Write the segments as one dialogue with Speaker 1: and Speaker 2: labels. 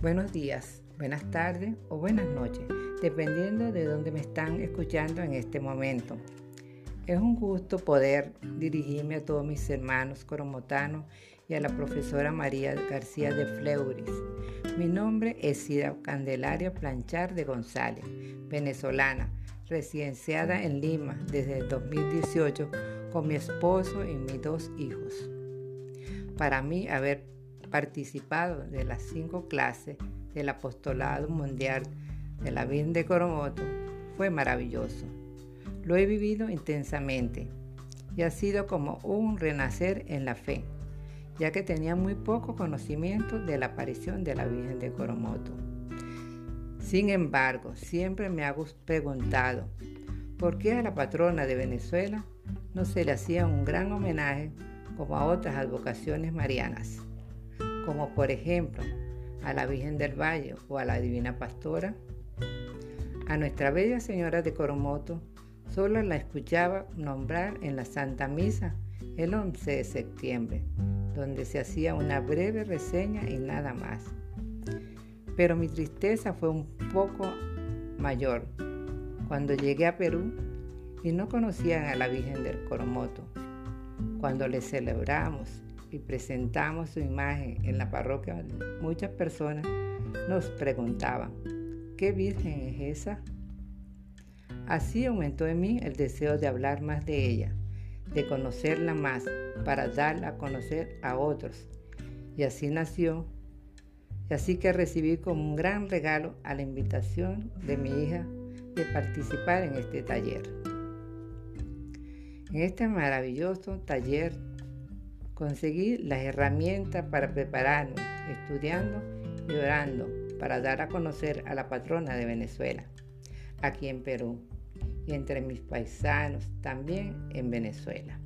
Speaker 1: Buenos días, buenas tardes o buenas noches, dependiendo de dónde me están escuchando en este momento. Es un gusto poder dirigirme a todos mis hermanos coromotanos y a la profesora María García de Fleuris. Mi nombre es Sida Candelaria Planchar de González, venezolana, residenciada en Lima desde el 2018 con mi esposo y mis dos hijos. Para mí, haber participado de las cinco clases del Apostolado Mundial de la Virgen de Coromoto fue maravilloso. Lo he vivido intensamente y ha sido como un renacer en la fe, ya que tenía muy poco conocimiento de la aparición de la Virgen de Coromoto. Sin embargo, siempre me hago preguntado, ¿por qué a la patrona de Venezuela no se le hacía un gran homenaje como a otras advocaciones marianas? Como por ejemplo a la Virgen del Valle o a la Divina Pastora. A Nuestra Bella Señora de Coromoto solo la escuchaba nombrar en la Santa Misa el 11 de septiembre, donde se hacía una breve reseña y nada más. Pero mi tristeza fue un poco mayor cuando llegué a Perú y no conocían a la Virgen del Coromoto. Cuando le celebramos y presentamos su imagen en la parroquia, muchas personas nos preguntaban, ¿qué virgen es esa? Así aumentó en mí el deseo de hablar más de ella, de conocerla más, para darla a conocer a otros. Y así nació, y así que recibí como un gran regalo a la invitación de mi hija de participar en este taller. En este maravilloso taller Conseguí las herramientas para prepararme, estudiando y orando para dar a conocer a la patrona de Venezuela, aquí en Perú, y entre mis paisanos también en Venezuela.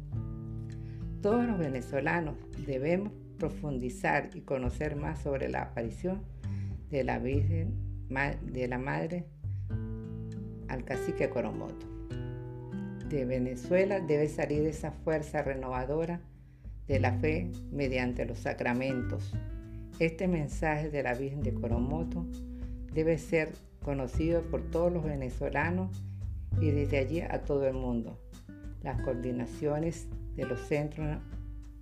Speaker 1: Todos los venezolanos debemos profundizar y conocer más sobre la aparición de la Virgen de la Madre al cacique Coromoto. De Venezuela debe salir esa fuerza renovadora de la fe mediante los sacramentos. Este mensaje de la Virgen de Coromoto debe ser conocido por todos los venezolanos y desde allí a todo el mundo. Las coordinaciones de los centros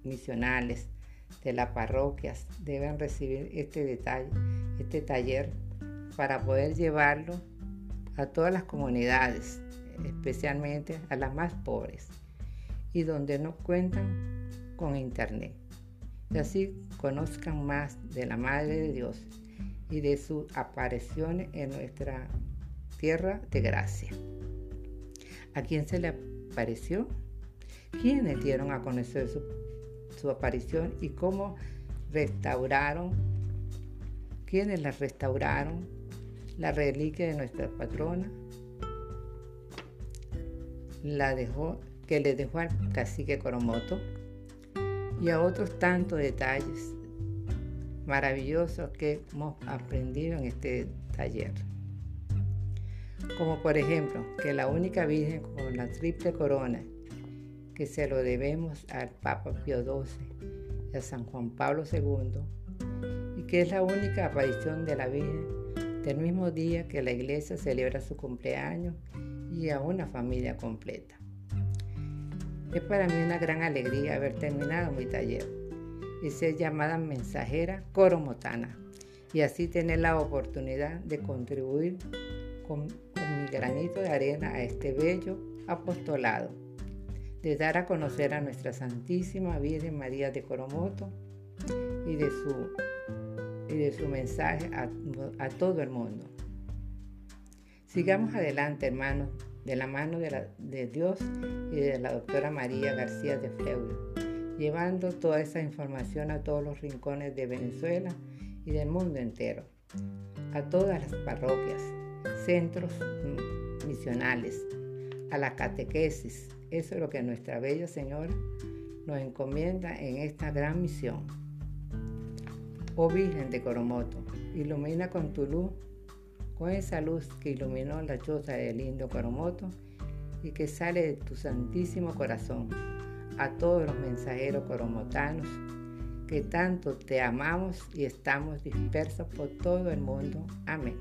Speaker 1: misionales, de las parroquias, deben recibir este detalle, este taller para poder llevarlo a todas las comunidades, especialmente a las más pobres y donde no cuentan con Internet. Y así conozcan más de la Madre de Dios y de sus apariciones en nuestra tierra de gracia. ¿A quién se le apareció? ¿Quiénes dieron a conocer su, aparición y cómo restauraron? ¿Quiénes la restauraron? La reliquia de nuestra patrona la dejó, que le dejó al cacique Coromoto y a otros tantos detalles maravillosos que hemos aprendido en este taller. Como por ejemplo que la única Virgen con la triple corona, que se lo debemos al Papa Pío XII y a San Juan Pablo II, y que es la única aparición de la Virgen del mismo día que la iglesia celebra su cumpleaños y a una familia completa. Es para mí una gran alegría haber terminado mi taller y ser llamada mensajera coromotana y así tener la oportunidad de contribuir con, mi granito de arena a este bello apostolado, de dar a conocer a nuestra Santísima Virgen María de Coromoto y de su, y de su mensaje a, a todo el mundo. Sigamos adelante, hermanos, de la mano de, Dios y de la doctora María García de Fleury, llevando toda esa información a todos los rincones de Venezuela y del mundo entero, a todas las parroquias, centros misionales, a la catequesis. Eso es lo que nuestra Bella Señora nos encomienda en esta gran misión. Oh Virgen de Coromoto, ilumina con tu luz con esa luz que iluminó la choza del lindo Coromoto y que sale de tu santísimo corazón a todos los mensajeros coromotanos que tanto te amamos y estamos dispersos por todo el mundo. Amén.